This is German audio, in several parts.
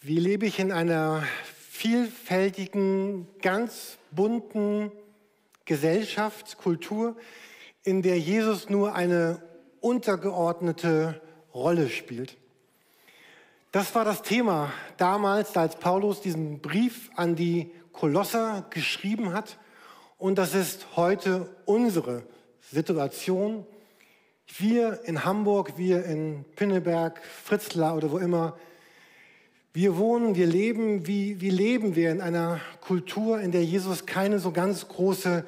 Wie lebe ich in einer vielfältigen, ganz bunten Gesellschaft, Kultur, in der Jesus nur eine untergeordnete Rolle spielt? Das war das Thema damals, als Paulus diesen Brief an die Kolosser geschrieben hat. Und das ist heute unsere Situation. Wir in Hamburg, wir in Pinneberg, Fritzlar oder wo immer, wir wohnen, wir leben, wie, wie leben wir in einer Kultur, in der Jesus keine so ganz große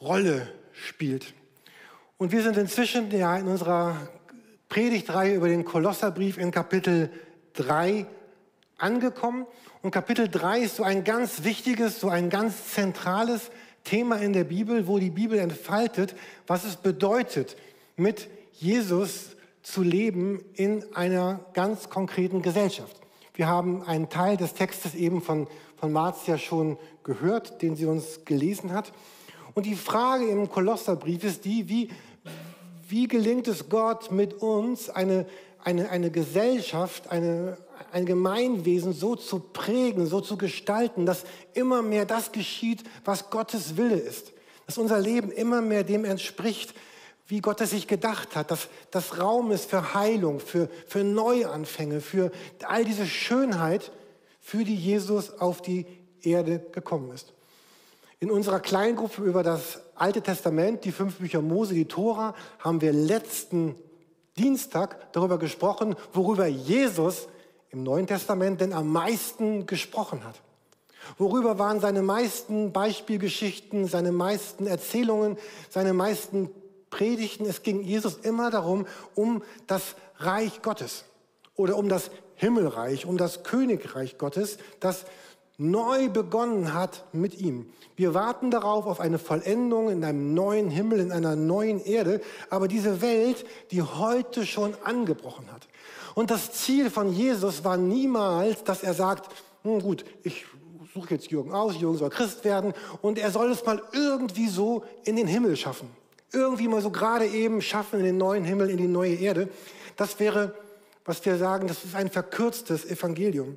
Rolle spielt. Und wir sind inzwischen ja in unserer Predigtreihe über den Kolosserbrief in Kapitel 3 angekommen. Und Kapitel 3 ist so ein ganz wichtiges, so ein ganz zentrales Thema in der Bibel, wo die Bibel entfaltet, was es bedeutet, mit Jesus zu leben in einer ganz konkreten Gesellschaft. Wir haben einen Teil des Textes eben von, von Marzia schon gehört, den sie uns gelesen hat. Und die Frage im Kolosserbrief ist die, wie, wie gelingt es Gott mit uns, eine, eine, eine Gesellschaft, eine, ein Gemeinwesen so zu prägen, so zu gestalten, dass immer mehr das geschieht, was Gottes Wille ist. Dass unser Leben immer mehr dem entspricht, wie Gott es sich gedacht hat, dass das Raum ist für Heilung, für, für Neuanfänge, für all diese Schönheit, für die Jesus auf die Erde gekommen ist. In unserer Kleingruppe über das Alte Testament, die fünf Bücher Mose, die Tora, haben wir letzten Dienstag darüber gesprochen, worüber Jesus im Neuen Testament denn am meisten gesprochen hat. Worüber waren seine meisten Beispielgeschichten, seine meisten Erzählungen, seine meisten Predigten, es ging Jesus immer darum, um das Reich Gottes oder um das Himmelreich, um das Königreich Gottes, das neu begonnen hat mit ihm. Wir warten darauf auf eine Vollendung in einem neuen Himmel, in einer neuen Erde, aber diese Welt, die heute schon angebrochen hat. Und das Ziel von Jesus war niemals, dass er sagt, hm, gut, ich suche jetzt Jürgen aus, Jürgen soll Christ werden und er soll es mal irgendwie so in den Himmel schaffen irgendwie mal so gerade eben schaffen in den neuen Himmel, in die neue Erde. Das wäre, was wir sagen, das ist ein verkürztes Evangelium.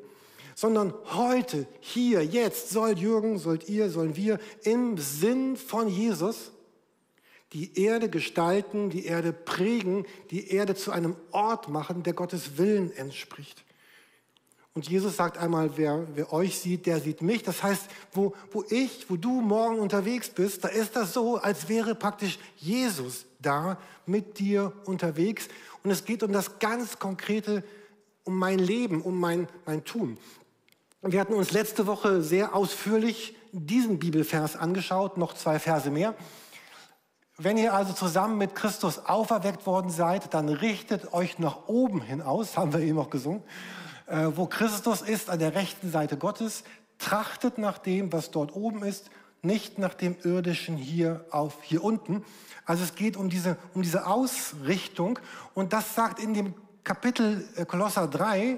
Sondern heute, hier, jetzt soll Jürgen, sollt ihr, sollen wir im Sinn von Jesus die Erde gestalten, die Erde prägen, die Erde zu einem Ort machen, der Gottes Willen entspricht. Und Jesus sagt einmal, wer, wer euch sieht, der sieht mich. Das heißt, wo, wo ich, wo du morgen unterwegs bist, da ist das so, als wäre praktisch Jesus da mit dir unterwegs. Und es geht um das ganz Konkrete, um mein Leben, um mein, mein Tun. Wir hatten uns letzte Woche sehr ausführlich diesen Bibelvers angeschaut, noch zwei Verse mehr. Wenn ihr also zusammen mit Christus auferweckt worden seid, dann richtet euch nach oben hin aus, haben wir eben auch gesungen wo Christus ist an der rechten Seite Gottes, trachtet nach dem, was dort oben ist, nicht nach dem irdischen hier auf hier unten. Also es geht um diese, um diese Ausrichtung und das sagt in dem Kapitel äh, Kolosser 3,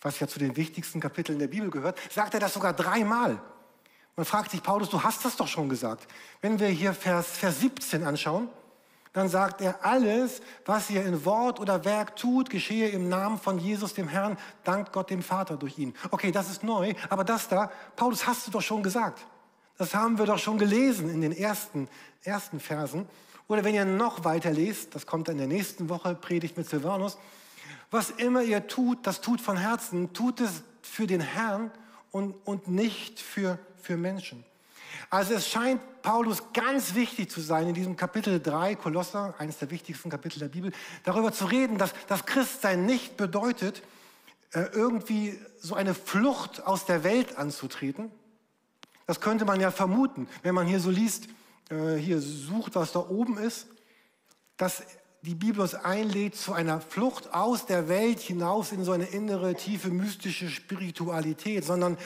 was ja zu den wichtigsten Kapiteln der Bibel gehört, sagt er das sogar dreimal. Man fragt sich, Paulus, du hast das doch schon gesagt. Wenn wir hier Vers, Vers 17 anschauen, dann sagt er, alles, was ihr in Wort oder Werk tut, geschehe im Namen von Jesus, dem Herrn, dankt Gott dem Vater durch ihn. Okay, das ist neu, aber das da, Paulus, hast du doch schon gesagt. Das haben wir doch schon gelesen in den ersten, ersten Versen. Oder wenn ihr noch weiter lest, das kommt in der nächsten Woche, Predigt mit Silvanus, was immer ihr tut, das tut von Herzen, tut es für den Herrn und, und nicht für, für Menschen. Also es scheint Paulus ganz wichtig zu sein, in diesem Kapitel 3, Kolosser, eines der wichtigsten Kapitel der Bibel, darüber zu reden, dass das Christsein nicht bedeutet, äh, irgendwie so eine Flucht aus der Welt anzutreten. Das könnte man ja vermuten, wenn man hier so liest, äh, hier sucht, was da oben ist, dass die Bibel uns einlädt zu einer Flucht aus der Welt hinaus in so eine innere, tiefe, mystische Spiritualität, sondern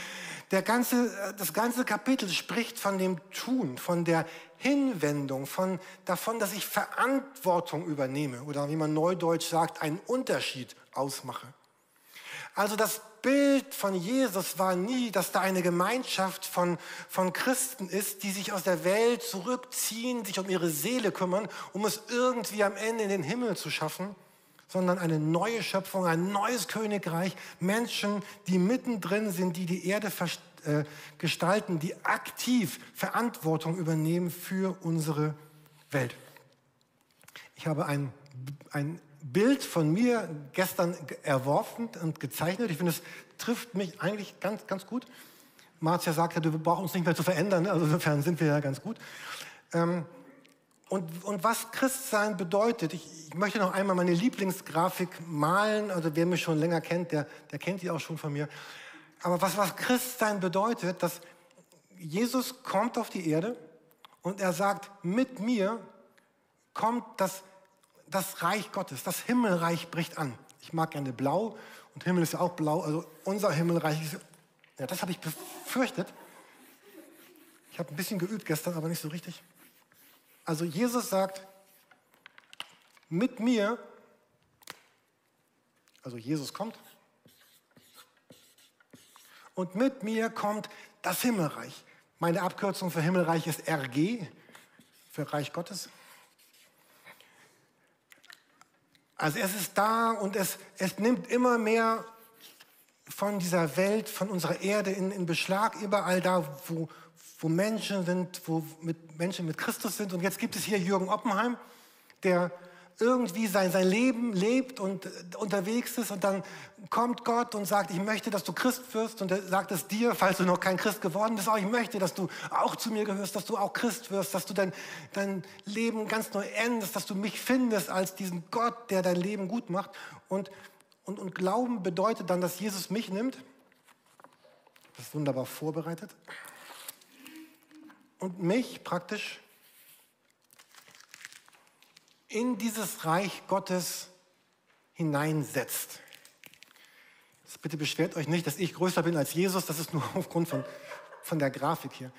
der ganze, das ganze Kapitel spricht von dem Tun, von der Hinwendung, von, davon, dass ich Verantwortung übernehme oder wie man neudeutsch sagt, einen Unterschied ausmache. Also das Bild von Jesus war nie, dass da eine Gemeinschaft von, von Christen ist, die sich aus der Welt zurückziehen, sich um ihre Seele kümmern, um es irgendwie am Ende in den Himmel zu schaffen, sondern eine neue Schöpfung, ein neues Königreich, Menschen, die mittendrin sind, die die Erde äh, gestalten, die aktiv Verantwortung übernehmen für unsere Welt. Ich habe ein, ein Bild von mir gestern erworfen und gezeichnet. Ich finde, es trifft mich eigentlich ganz, ganz gut. Marzia sagte, wir brauchen uns nicht mehr zu verändern, also insofern sind wir ja ganz gut. Ähm, und, und was Christsein bedeutet, ich, ich, möchte noch einmal meine Lieblingsgrafik malen, also wer mich schon länger kennt, der, der kennt die auch schon von mir. Aber was, was Christsein bedeutet, dass Jesus kommt auf die Erde und er sagt, mit mir kommt das das Reich Gottes, das Himmelreich bricht an. Ich mag gerne blau und Himmel ist ja auch blau, also unser Himmelreich ist, ja, das habe ich befürchtet. Ich habe ein bisschen geübt gestern, aber nicht so richtig. Also Jesus sagt, mit mir, also Jesus kommt, und mit mir kommt das Himmelreich. Meine Abkürzung für Himmelreich ist RG, für Reich Gottes. Also es ist da und es, es nimmt immer mehr von dieser Welt, von unserer Erde in, in Beschlag, überall da, wo, wo Menschen sind, wo mit Menschen mit Christus sind. Und jetzt gibt es hier Jürgen Oppenheim, der irgendwie sein, sein Leben lebt und unterwegs ist und dann kommt Gott und sagt, ich möchte, dass du Christ wirst und er sagt es dir, falls du noch kein Christ geworden bist, auch ich möchte, dass du auch zu mir gehörst, dass du auch Christ wirst, dass du dein, dein Leben ganz neu endest, dass du mich findest als diesen Gott, der dein Leben gut macht. Und, und, und Glauben bedeutet dann, dass Jesus mich nimmt, das ist wunderbar vorbereitet. Und mich praktisch in dieses Reich Gottes hineinsetzt. Jetzt bitte beschwert euch nicht, dass ich größer bin als Jesus, das ist nur aufgrund von, von der Grafik hier.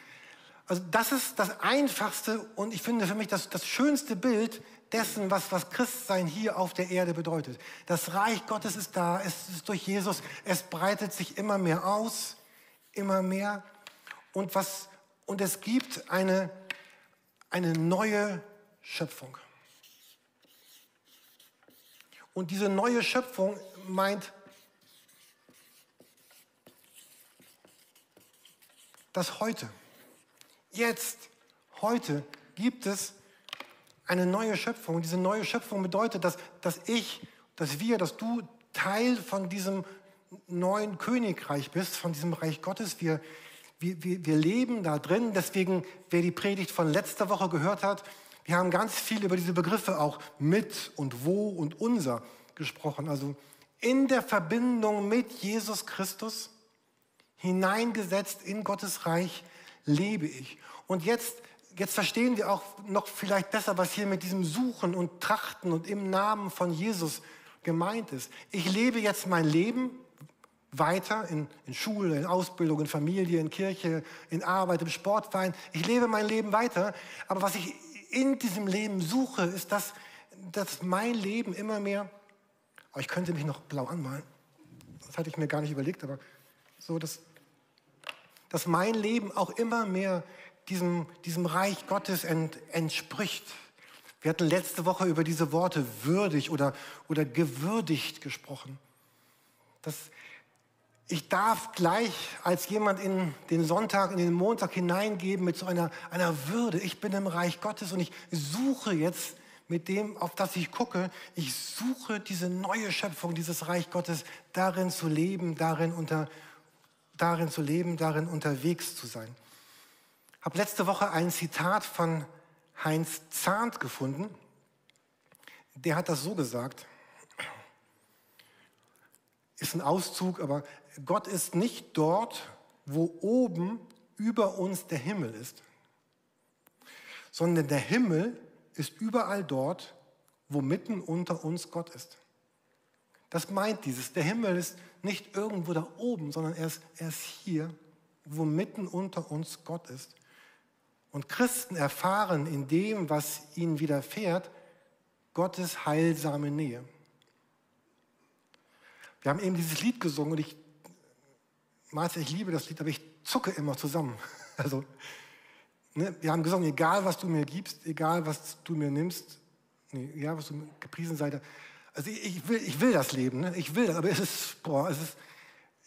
Also das ist das Einfachste und ich finde für mich das, das schönste Bild dessen, was, was Christsein hier auf der Erde bedeutet. Das Reich Gottes ist da, es ist durch Jesus, es breitet sich immer mehr aus, immer mehr. Und, was, und es gibt eine, eine neue Schöpfung. Und diese neue Schöpfung meint, dass heute, jetzt, heute gibt es eine neue Schöpfung. Und diese neue Schöpfung bedeutet, dass, dass ich, dass wir, dass du Teil von diesem neuen Königreich bist, von diesem Reich Gottes. Wir, wir, wir leben da drin. Deswegen, wer die Predigt von letzter Woche gehört hat, wir haben ganz viel über diese Begriffe auch mit und wo und unser gesprochen. Also in der Verbindung mit Jesus Christus, hineingesetzt in Gottes Reich, lebe ich. Und jetzt, jetzt verstehen wir auch noch vielleicht besser, was hier mit diesem Suchen und Trachten und im Namen von Jesus gemeint ist. Ich lebe jetzt mein Leben weiter in, in Schule, in Ausbildung, in Familie, in Kirche, in Arbeit, im Sportverein. Ich lebe mein Leben weiter. Aber was ich in diesem Leben suche, ist, dass, dass mein Leben immer mehr, oh, ich könnte mich noch blau anmalen, das hatte ich mir gar nicht überlegt, aber so, dass, dass mein Leben auch immer mehr diesem, diesem Reich Gottes ent, entspricht. Wir hatten letzte Woche über diese Worte würdig oder, oder gewürdigt gesprochen. Das, ich darf gleich als jemand in den Sonntag, in den Montag hineingeben mit so einer, einer Würde. Ich bin im Reich Gottes und ich suche jetzt mit dem, auf das ich gucke, ich suche diese neue Schöpfung, dieses Reich Gottes, darin zu leben, darin, unter, darin zu leben, darin unterwegs zu sein. Habe letzte Woche ein Zitat von Heinz Zahnt gefunden. Der hat das so gesagt. Ist ein Auszug, aber Gott ist nicht dort, wo oben über uns der Himmel ist, sondern der Himmel ist überall dort, wo mitten unter uns Gott ist. Das meint dieses. Der Himmel ist nicht irgendwo da oben, sondern er ist, er ist hier, wo mitten unter uns Gott ist. Und Christen erfahren in dem, was ihnen widerfährt, Gottes heilsame Nähe. Wir haben eben dieses Lied gesungen und ich Martha, ich liebe das Lied, aber ich zucke immer zusammen. Also, ne, wir haben gesungen, egal was du mir gibst, egal was du mir nimmst, nee, egal was du gepriesen sei, Also ich, ich, will, ich will das Leben, ne? ich will das, aber es ist, boah, es ist,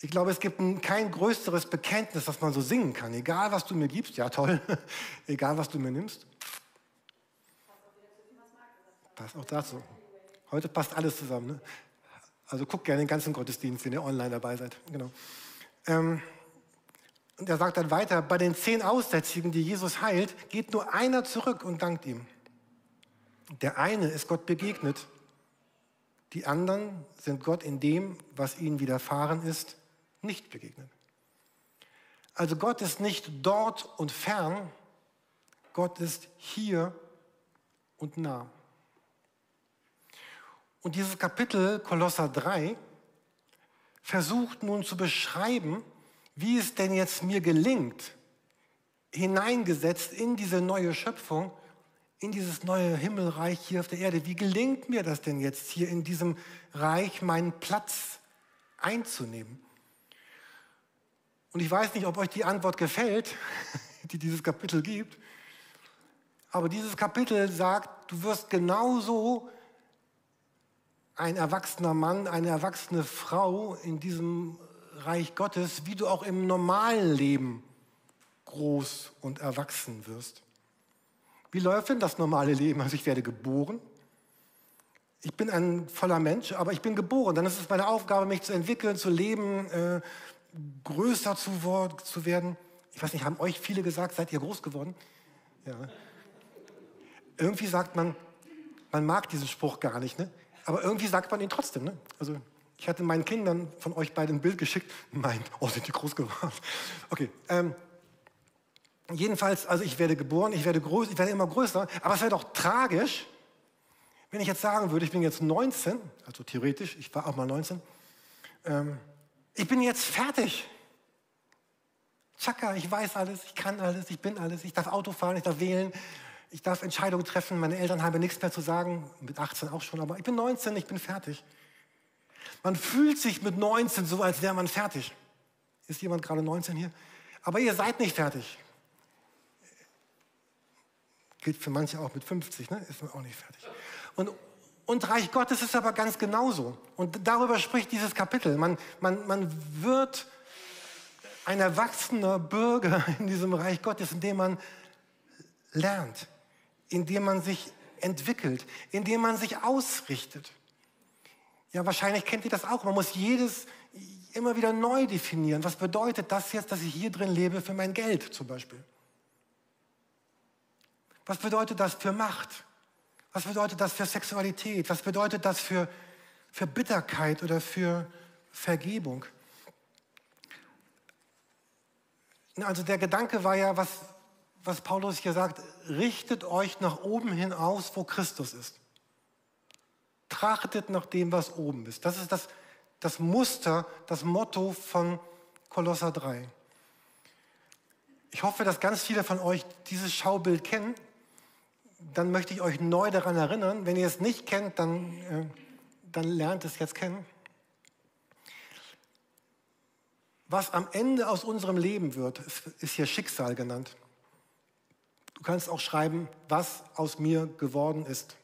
ich glaube, es gibt ein, kein größeres Bekenntnis, das man so singen kann. Egal, was du mir gibst, ja toll, egal, was du mir nimmst. Passt auch dazu. Heute passt alles zusammen. Ne? Also guckt gerne den ganzen Gottesdienst, wenn ihr online dabei seid. Genau. Ähm, und er sagt dann weiter, bei den zehn Aussätzigen, die Jesus heilt, geht nur einer zurück und dankt ihm. Der eine ist Gott begegnet. Die anderen sind Gott in dem, was ihnen widerfahren ist, nicht begegnet. Also Gott ist nicht dort und fern, Gott ist hier und nah. Und dieses Kapitel Kolosser 3 versucht nun zu beschreiben, wie es denn jetzt mir gelingt, hineingesetzt in diese neue Schöpfung, in dieses neue Himmelreich hier auf der Erde. Wie gelingt mir das denn jetzt hier in diesem Reich meinen Platz einzunehmen? Und ich weiß nicht, ob euch die Antwort gefällt, die dieses Kapitel gibt, aber dieses Kapitel sagt, du wirst genauso ein erwachsener Mann, eine erwachsene Frau in diesem Reich Gottes, wie du auch im normalen Leben groß und erwachsen wirst. Wie läuft denn das normale Leben? Also ich werde geboren. Ich bin ein voller Mensch, aber ich bin geboren. Dann ist es meine Aufgabe, mich zu entwickeln, zu leben, äh, größer zu, zu werden. Ich weiß nicht, haben euch viele gesagt, seid ihr groß geworden? Ja. Irgendwie sagt man, man mag diesen Spruch gar nicht, ne? Aber irgendwie sagt man ihn trotzdem. Ne? Also ich hatte meinen Kindern von euch beiden ein Bild geschickt. Mein, oh, sind die groß geworden. Okay. Ähm, jedenfalls, also ich werde geboren, ich werde groß, ich werde immer größer. Aber es wäre doch tragisch, wenn ich jetzt sagen würde, ich bin jetzt 19, also theoretisch, ich war auch mal 19. Ähm, ich bin jetzt fertig. Chaka, ich weiß alles, ich kann alles, ich bin alles, ich darf Auto fahren, ich darf wählen, ich darf Entscheidungen treffen, meine Eltern haben nichts mehr zu sagen, mit 18 auch schon, aber ich bin 19, ich bin fertig. Man fühlt sich mit 19 so, als wäre man fertig. Ist jemand gerade 19 hier? Aber ihr seid nicht fertig. Gilt für manche auch mit 50, ne? ist man auch nicht fertig. Und, und Reich Gottes ist aber ganz genauso. Und darüber spricht dieses Kapitel. Man, man, man wird ein erwachsener Bürger in diesem Reich Gottes, indem man lernt, indem man sich entwickelt, indem man sich ausrichtet. Ja, wahrscheinlich kennt ihr das auch. Man muss jedes immer wieder neu definieren. Was bedeutet das jetzt, dass ich hier drin lebe für mein Geld zum Beispiel? Was bedeutet das für Macht? Was bedeutet das für Sexualität? Was bedeutet das für, für Bitterkeit oder für Vergebung? Also der Gedanke war ja, was, was Paulus hier sagt, richtet euch nach oben hin aus, wo Christus ist. Trachtet nach dem, was oben ist. Das ist das, das Muster, das Motto von Kolosser 3. Ich hoffe, dass ganz viele von euch dieses Schaubild kennen. Dann möchte ich euch neu daran erinnern. Wenn ihr es nicht kennt, dann, äh, dann lernt es jetzt kennen. Was am Ende aus unserem Leben wird, ist hier Schicksal genannt. Du kannst auch schreiben, was aus mir geworden ist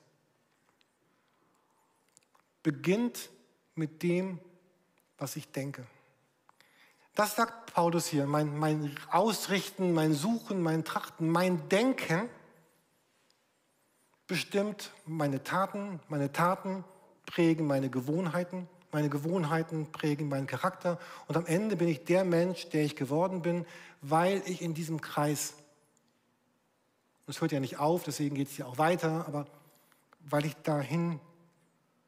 beginnt mit dem, was ich denke. Das sagt Paulus hier. Mein, mein Ausrichten, mein Suchen, mein Trachten, mein Denken bestimmt meine Taten. Meine Taten prägen meine Gewohnheiten. Meine Gewohnheiten prägen meinen Charakter. Und am Ende bin ich der Mensch, der ich geworden bin, weil ich in diesem Kreis, es hört ja nicht auf, deswegen geht es ja auch weiter, aber weil ich dahin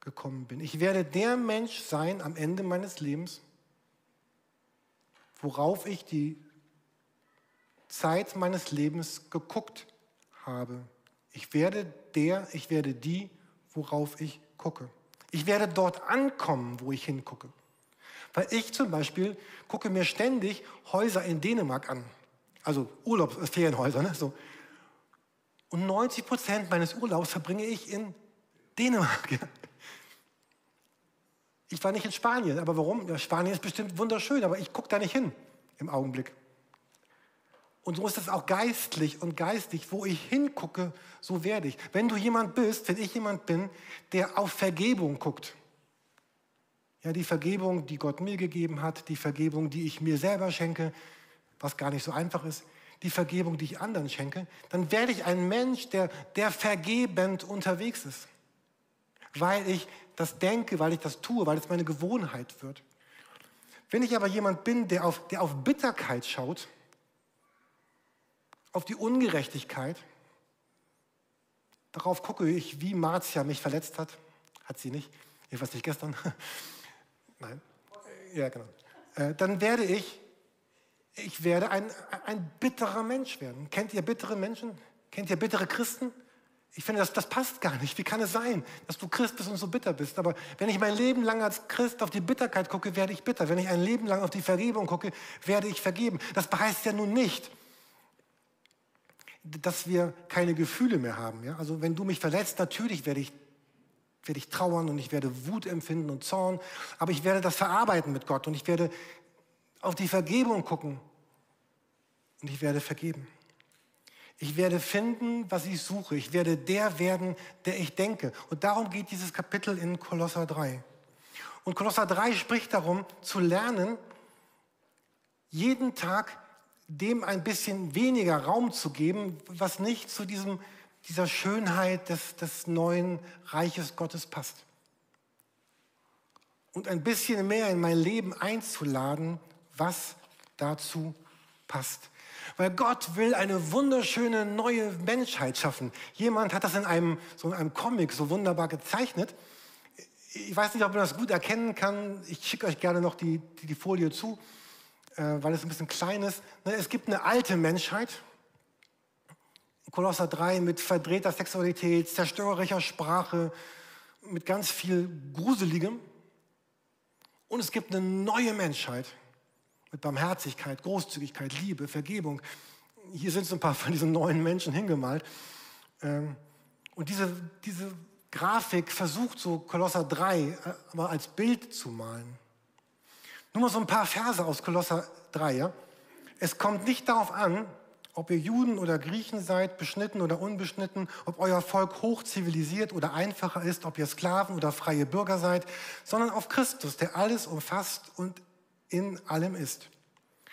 gekommen bin. Ich werde der Mensch sein am Ende meines Lebens, worauf ich die Zeit meines Lebens geguckt habe. Ich werde der, ich werde die, worauf ich gucke. Ich werde dort ankommen, wo ich hingucke. Weil ich zum Beispiel gucke mir ständig Häuser in Dänemark an. Also Urlaubs-, äh, Ferienhäuser. Ne? So. Und 90 Prozent meines Urlaubs verbringe ich in Dänemark. Ich war nicht in Spanien, aber warum? Ja, Spanien ist bestimmt wunderschön, aber ich gucke da nicht hin im Augenblick. Und so ist es auch geistlich und geistig. Wo ich hingucke, so werde ich. Wenn du jemand bist, wenn ich jemand bin, der auf Vergebung guckt, ja, die Vergebung, die Gott mir gegeben hat, die Vergebung, die ich mir selber schenke, was gar nicht so einfach ist, die Vergebung, die ich anderen schenke, dann werde ich ein Mensch, der, der vergebend unterwegs ist. Weil ich das denke, weil ich das tue, weil es meine Gewohnheit wird. Wenn ich aber jemand bin, der auf, der auf Bitterkeit schaut, auf die Ungerechtigkeit, darauf gucke ich, wie Marzia mich verletzt hat. Hat sie nicht, jedenfalls nicht gestern. Nein. Ja, genau. Äh, dann werde ich, ich werde ein, ein bitterer Mensch werden. Kennt ihr bittere Menschen? Kennt ihr bittere Christen? Ich finde, das, das passt gar nicht. Wie kann es sein, dass du Christ bist und so bitter bist? Aber wenn ich mein Leben lang als Christ auf die Bitterkeit gucke, werde ich bitter. Wenn ich ein Leben lang auf die Vergebung gucke, werde ich vergeben. Das heißt ja nun nicht, dass wir keine Gefühle mehr haben. Ja? Also wenn du mich verletzt, natürlich werde ich, werde ich trauern und ich werde Wut empfinden und Zorn, aber ich werde das verarbeiten mit Gott und ich werde auf die Vergebung gucken und ich werde vergeben. Ich werde finden, was ich suche. Ich werde der werden, der ich denke. Und darum geht dieses Kapitel in Kolosser 3. Und Kolosser 3 spricht darum, zu lernen, jeden Tag dem ein bisschen weniger Raum zu geben, was nicht zu diesem, dieser Schönheit des, des neuen Reiches Gottes passt. Und ein bisschen mehr in mein Leben einzuladen, was dazu passt. Weil Gott will eine wunderschöne neue Menschheit schaffen. Jemand hat das in einem, so in einem Comic so wunderbar gezeichnet. Ich weiß nicht, ob man das gut erkennen kann. Ich schicke euch gerne noch die, die, die Folie zu, äh, weil es ein bisschen klein ist. Ne, es gibt eine alte Menschheit, Kolosser 3 mit verdrehter Sexualität, zerstörerischer Sprache, mit ganz viel Gruseligem. Und es gibt eine neue Menschheit, mit Barmherzigkeit, Großzügigkeit, Liebe, Vergebung. Hier sind so ein paar von diesen neuen Menschen hingemalt. Ähm, und diese, diese Grafik versucht so Kolosser 3 äh, aber als Bild zu malen. Nur mal so ein paar Verse aus Kolosser 3. Ja? Es kommt nicht darauf an, ob ihr Juden oder Griechen seid, beschnitten oder unbeschnitten, ob euer Volk hochzivilisiert oder einfacher ist, ob ihr Sklaven oder freie Bürger seid, sondern auf Christus, der alles umfasst und in allem ist.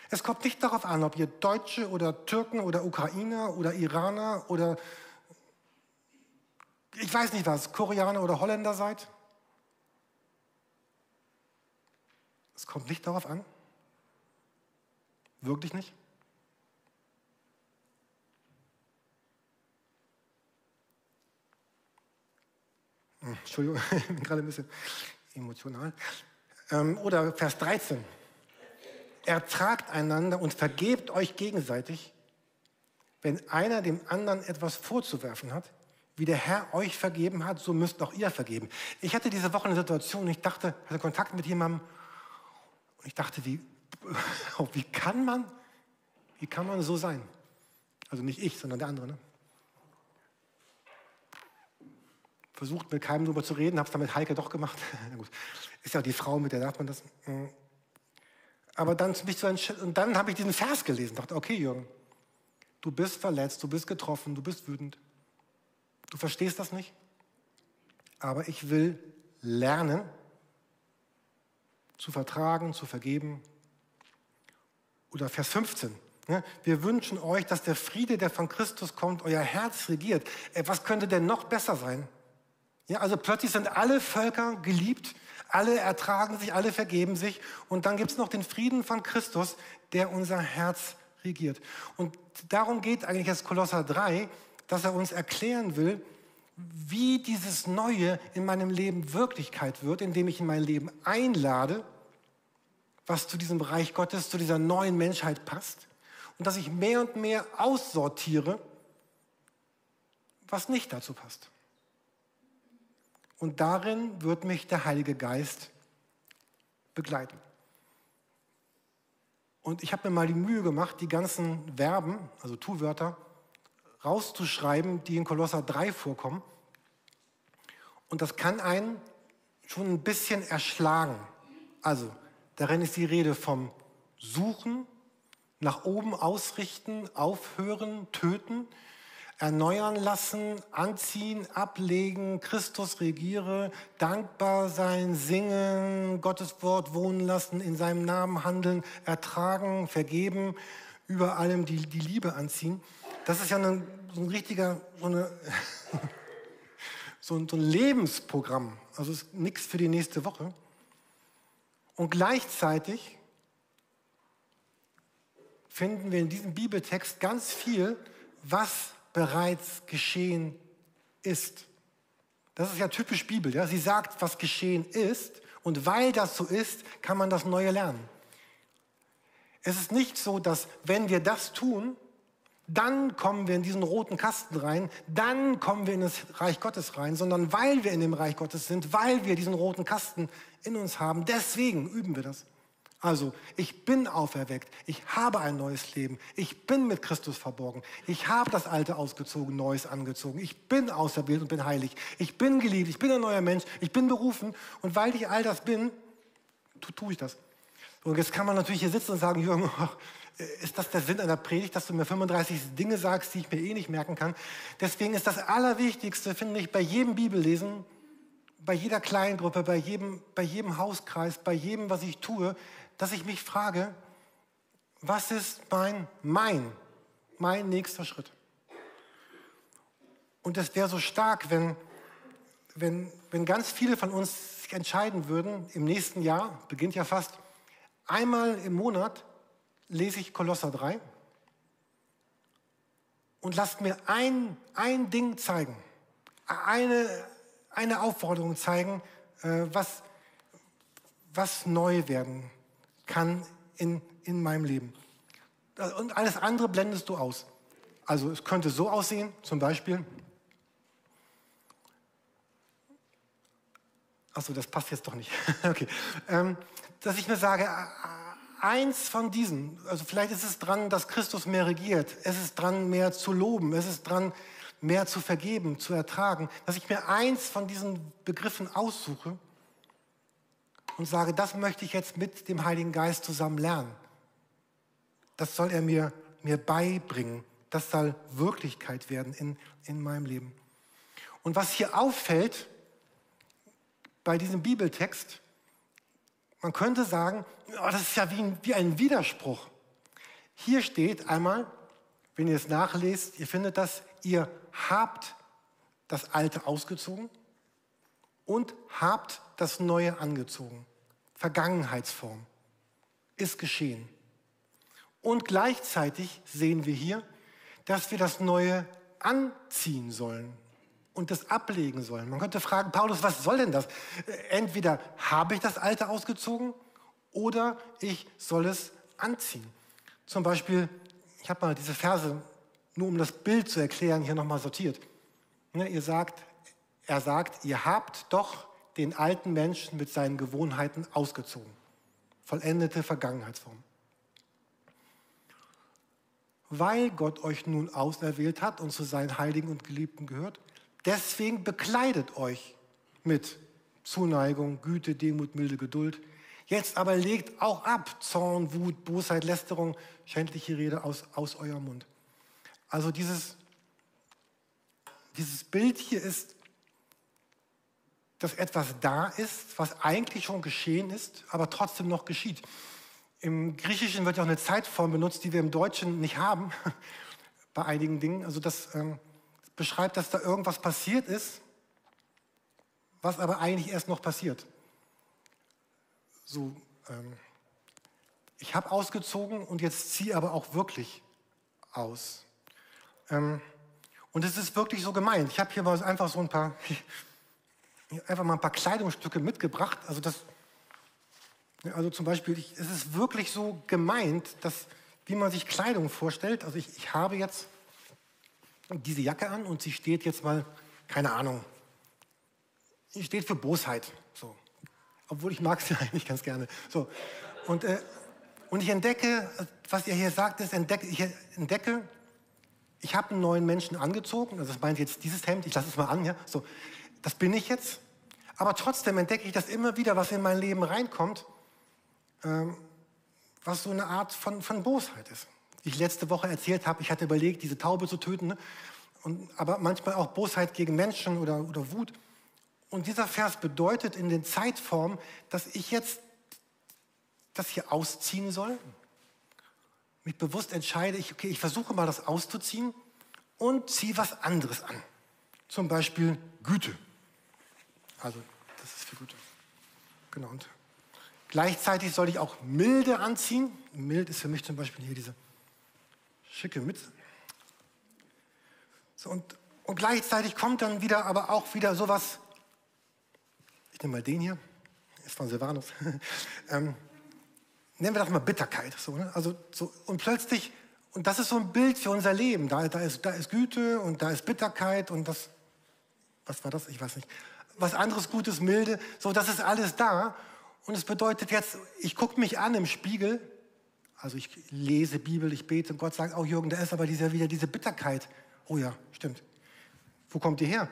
Es kommt nicht darauf an, ob ihr Deutsche oder Türken oder Ukrainer oder Iraner oder ich weiß nicht was, Koreaner oder Holländer seid. Es kommt nicht darauf an. Wirklich nicht. Hm, Entschuldigung, ich bin gerade ein bisschen emotional. Ähm, oder Vers 13 ertragt einander und vergebt euch gegenseitig, wenn einer dem anderen etwas vorzuwerfen hat, wie der Herr euch vergeben hat, so müsst auch ihr vergeben. Ich hatte diese Woche eine Situation, ich dachte, hatte Kontakt mit jemandem und ich dachte, wie, wie kann man, wie kann man so sein? Also nicht ich, sondern der andere. Ne? Versucht mit keinem darüber zu reden, habe es dann mit Heike doch gemacht. Ist ja die Frau, mit der darf man das. Aber dann, und dann habe ich diesen Vers gelesen, dachte, okay, Jürgen, du bist verletzt, du bist getroffen, du bist wütend. Du verstehst das nicht. Aber ich will lernen, zu vertragen, zu vergeben. Oder Vers 15. Ne? Wir wünschen euch, dass der Friede, der von Christus kommt, euer Herz regiert. Äh, was könnte denn noch besser sein? Ja, also plötzlich sind alle Völker geliebt, alle ertragen sich, alle vergeben sich. Und dann gibt es noch den Frieden von Christus, der unser Herz regiert. Und darum geht eigentlich das Kolosser 3, dass er uns erklären will, wie dieses Neue in meinem Leben Wirklichkeit wird, indem ich in mein Leben einlade, was zu diesem Reich Gottes, zu dieser neuen Menschheit passt. Und dass ich mehr und mehr aussortiere, was nicht dazu passt. Und darin wird mich der Heilige Geist begleiten. Und ich habe mir mal die Mühe gemacht, die ganzen Verben, also Tu-Wörter, rauszuschreiben, die in Kolosser 3 vorkommen. Und das kann einen schon ein bisschen erschlagen. Also, darin ist die Rede vom Suchen, nach oben ausrichten, aufhören, töten, erneuern lassen, anziehen, ablegen, Christus regiere, dankbar sein, singen, Gottes Wort wohnen lassen, in seinem Namen handeln, ertragen, vergeben, über allem die, die Liebe anziehen. Das ist ja eine, so ein richtiger, so, eine, so, ein, so ein Lebensprogramm. Also ist nichts für die nächste Woche. Und gleichzeitig finden wir in diesem Bibeltext ganz viel, was bereits geschehen ist. Das ist ja typisch Bibel. Ja? Sie sagt, was geschehen ist. Und weil das so ist, kann man das Neue lernen. Es ist nicht so, dass wenn wir das tun, dann kommen wir in diesen roten Kasten rein, dann kommen wir in das Reich Gottes rein, sondern weil wir in dem Reich Gottes sind, weil wir diesen roten Kasten in uns haben, deswegen üben wir das. Also, ich bin auferweckt, ich habe ein neues Leben, ich bin mit Christus verborgen, ich habe das Alte ausgezogen, Neues angezogen, ich bin auserwählt und bin heilig, ich bin geliebt, ich bin ein neuer Mensch, ich bin berufen. Und weil ich all das bin, tue tu ich das. Und jetzt kann man natürlich hier sitzen und sagen, Jürgen, ist das der Sinn einer Predigt, dass du mir 35 Dinge sagst, die ich mir eh nicht merken kann? Deswegen ist das Allerwichtigste, finde ich, bei jedem Bibellesen, bei jeder Kleingruppe, bei jedem, bei jedem Hauskreis, bei jedem, was ich tue, dass ich mich frage, was ist mein, mein, mein nächster Schritt? Und es wäre so stark, wenn, wenn, wenn ganz viele von uns sich entscheiden würden, im nächsten Jahr, beginnt ja fast, einmal im Monat lese ich Kolosser 3 und lasst mir ein, ein Ding zeigen, eine, eine Aufforderung zeigen, äh, was, was neu werden kann in, in meinem Leben. Und alles andere blendest du aus. Also es könnte so aussehen, zum Beispiel. Achso, das passt jetzt doch nicht. okay. Ähm, dass ich mir sage, eins von diesen, also vielleicht ist es dran, dass Christus mehr regiert, es ist dran, mehr zu loben, es ist dran, mehr zu vergeben, zu ertragen, dass ich mir eins von diesen Begriffen aussuche und sage, das möchte ich jetzt mit dem Heiligen Geist zusammen lernen. Das soll er mir, mir beibringen. Das soll Wirklichkeit werden in, in meinem Leben. Und was hier auffällt bei diesem Bibeltext, man könnte sagen, oh, das ist ja wie ein, wie ein Widerspruch. Hier steht einmal, wenn ihr es nachlest, ihr findet das, ihr habt das Alte ausgezogen und habt das Neue angezogen. Vergangenheitsform. Ist geschehen. Und gleichzeitig sehen wir hier, dass wir das Neue anziehen sollen und das ablegen sollen. Man könnte fragen, Paulus, was soll denn das? Entweder habe ich das Alte ausgezogen oder ich soll es anziehen. Zum Beispiel, ich habe mal diese Verse, nur um das Bild zu erklären, hier nochmal sortiert. Ne, ihr sagt, er sagt, ihr habt doch den alten Menschen mit seinen Gewohnheiten ausgezogen. Vollendete Vergangenheitsform. Weil Gott euch nun auserwählt hat und zu seinen Heiligen und Geliebten gehört, Deswegen bekleidet euch mit Zuneigung, Güte, Demut, Milde, Geduld. Jetzt aber legt auch ab Zorn, Wut, Bosheit, Lästerung, schändliche Rede aus, aus eurem Mund. Also dieses, dieses Bild hier ist, dass etwas da ist, was eigentlich schon geschehen ist, aber trotzdem noch geschieht. Im Griechischen wird ja auch eine Zeitform benutzt, die wir im Deutschen nicht haben, bei einigen Dingen. Also das ähm, beschreibt, dass da irgendwas passiert ist, was aber eigentlich erst noch passiert. So, ähm, ich habe ausgezogen und jetzt ziehe aber auch wirklich aus. Ähm, und es ist wirklich so gemeint. Ich habe hier mal einfach so ein paar, einfach mal ein paar Kleidungsstücke mitgebracht. Also das, also zum Beispiel, ich, es ist wirklich so gemeint, dass, wie man sich Kleidung vorstellt. Also ich, ich habe jetzt diese Jacke an und sie steht jetzt mal, keine Ahnung, sie steht für Bosheit. So. Obwohl ich mag sie eigentlich ganz gerne. So. Und, äh, und ich entdecke, was ihr hier sagt, ist, entdecke, ich entdecke, ich habe einen neuen Menschen angezogen, also das meint jetzt dieses Hemd, ich lasse es mal an, ja, so, das bin ich jetzt. Aber trotzdem entdecke ich, dass immer wieder was in mein Leben reinkommt, ähm, was so eine Art von, von Bosheit ist. Wie ich letzte Woche erzählt habe, ich hatte überlegt, diese Taube zu töten, ne? Und, aber manchmal auch Bosheit gegen Menschen oder, oder Wut. Und dieser Vers bedeutet in den Zeitformen, dass ich jetzt das hier ausziehen soll, mich bewusst entscheide, ich, okay, ich versuche mal das auszuziehen und ziehe was anderes an. Zum Beispiel Güte. Also, das ist für Güte. Genau. Und gleichzeitig soll ich auch Milde anziehen. Mild ist für mich zum Beispiel hier diese schicke Mütze. So, und, und gleichzeitig kommt dann wieder, aber auch wieder sowas. Ich nehme mal den hier, ist von Silvanus. ähm, nennen wir das mal Bitterkeit. So, ne? also, so, und plötzlich, und das ist so ein Bild für unser Leben. Da, da, ist, da ist Güte und da ist Bitterkeit und das, was war das? Ich weiß nicht. Was anderes Gutes, Milde, so, das ist alles da. Und es bedeutet jetzt, ich gucke mich an im Spiegel, also ich lese Bibel, ich bete und Gott sagt, oh Jürgen, da ist aber dieser, wieder diese Bitterkeit. Oh ja, stimmt. Wo kommt die her?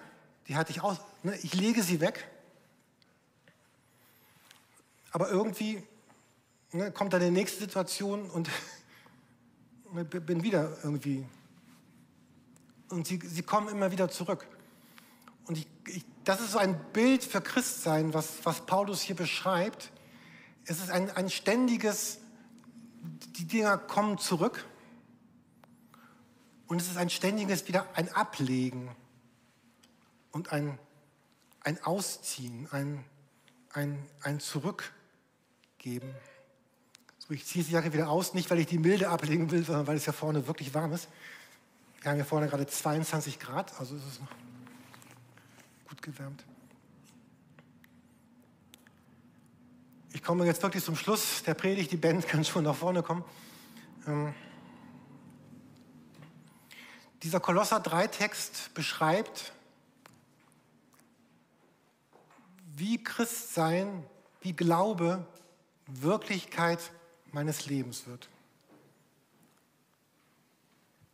Die hatte ich aus. Ne? Ich lege sie weg. Aber irgendwie ne, kommt dann die nächste Situation und ne, bin wieder irgendwie. Und sie, sie kommen immer wieder zurück. Und ich, ich, das ist so ein Bild für Christsein, was, was Paulus hier beschreibt. Es ist ein, ein ständiges, die Dinger kommen zurück. Und es ist ein ständiges wieder ein Ablegen und ein, ein Ausziehen, ein, ein, ein Zurückgeben. Ich ziehe die Jacke wieder aus, nicht weil ich die Milde ablegen will, sondern weil es ja vorne wirklich warm ist. Wir haben ja vorne gerade 22 Grad, also ist es noch gut gewärmt. Ich komme jetzt wirklich zum Schluss der Predigt. Die Band kann schon nach vorne kommen. Ähm dieser Kolosser 3-Text beschreibt, wie Christsein, wie Glaube Wirklichkeit meines Lebens wird.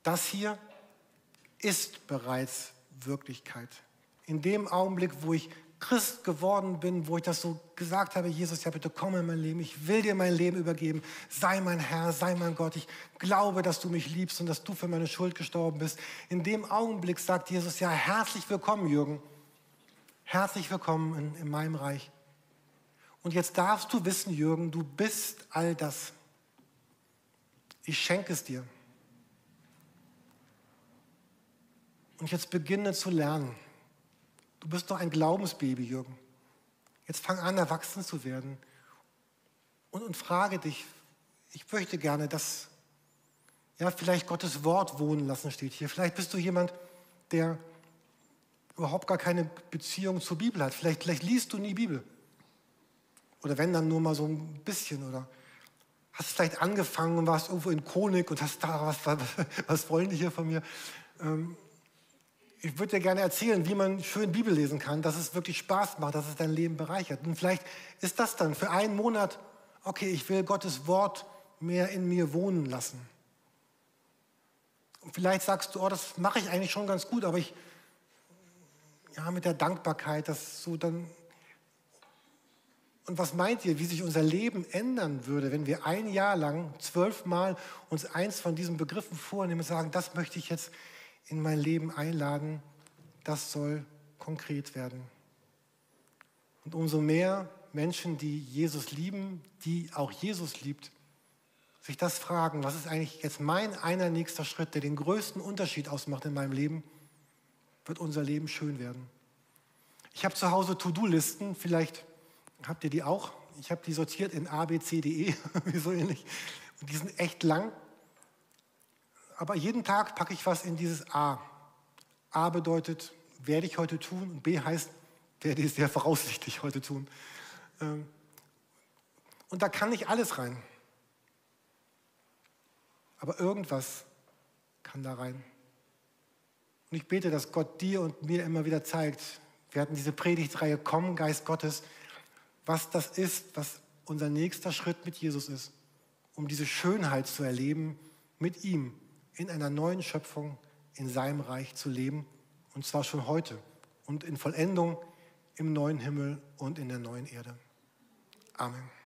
Das hier ist bereits Wirklichkeit. In dem Augenblick, wo ich Christ geworden bin, wo ich das so gesagt habe, Jesus, ja bitte komm in mein Leben, ich will dir mein Leben übergeben, sei mein Herr, sei mein Gott, ich glaube, dass du mich liebst und dass du für meine Schuld gestorben bist. In dem Augenblick sagt Jesus, ja herzlich willkommen, Jürgen, herzlich willkommen in, in meinem Reich. Und jetzt darfst du wissen, Jürgen, du bist all das. Ich schenke es dir. Und jetzt beginne zu lernen. Du bist doch ein Glaubensbaby, Jürgen. Jetzt fang an, erwachsen zu werden. Und, und frage dich, ich möchte gerne, dass ja, vielleicht Gottes Wort wohnen lassen steht hier. Vielleicht bist du jemand, der überhaupt gar keine Beziehung zur Bibel hat. Vielleicht, vielleicht liest du nie Bibel. Oder wenn dann nur mal so ein bisschen oder hast vielleicht angefangen und warst irgendwo in Konik und hast da, was, was, was wollen die hier von mir? Ähm, ich würde dir gerne erzählen, wie man schön Bibel lesen kann, dass es wirklich Spaß macht, dass es dein Leben bereichert. Und vielleicht ist das dann für einen Monat, okay, ich will Gottes Wort mehr in mir wohnen lassen. Und vielleicht sagst du, oh, das mache ich eigentlich schon ganz gut, aber ich, ja, mit der Dankbarkeit, dass so dann und was meint ihr, wie sich unser Leben ändern würde, wenn wir ein Jahr lang zwölfmal uns eins von diesen Begriffen vornehmen und sagen, das möchte ich jetzt in mein Leben einladen, das soll konkret werden. Und umso mehr Menschen, die Jesus lieben, die auch Jesus liebt, sich das fragen, was ist eigentlich jetzt mein einer nächster Schritt, der den größten Unterschied ausmacht in meinem Leben, wird unser Leben schön werden. Ich habe zu Hause To-Do-Listen, vielleicht Habt ihr die auch? Ich habe die sortiert in A, B, C, D, E, so ähnlich. Und die sind echt lang. Aber jeden Tag packe ich was in dieses A. A bedeutet, werde ich heute tun. Und B heißt, werde ich sehr voraussichtlich heute tun. Ähm, und da kann nicht alles rein. Aber irgendwas kann da rein. Und ich bete, dass Gott dir und mir immer wieder zeigt, wir hatten diese Predigtreihe Komm, Geist Gottes, was das ist, was unser nächster Schritt mit Jesus ist, um diese Schönheit zu erleben, mit ihm in einer neuen Schöpfung, in seinem Reich zu leben, und zwar schon heute und in Vollendung im neuen Himmel und in der neuen Erde. Amen.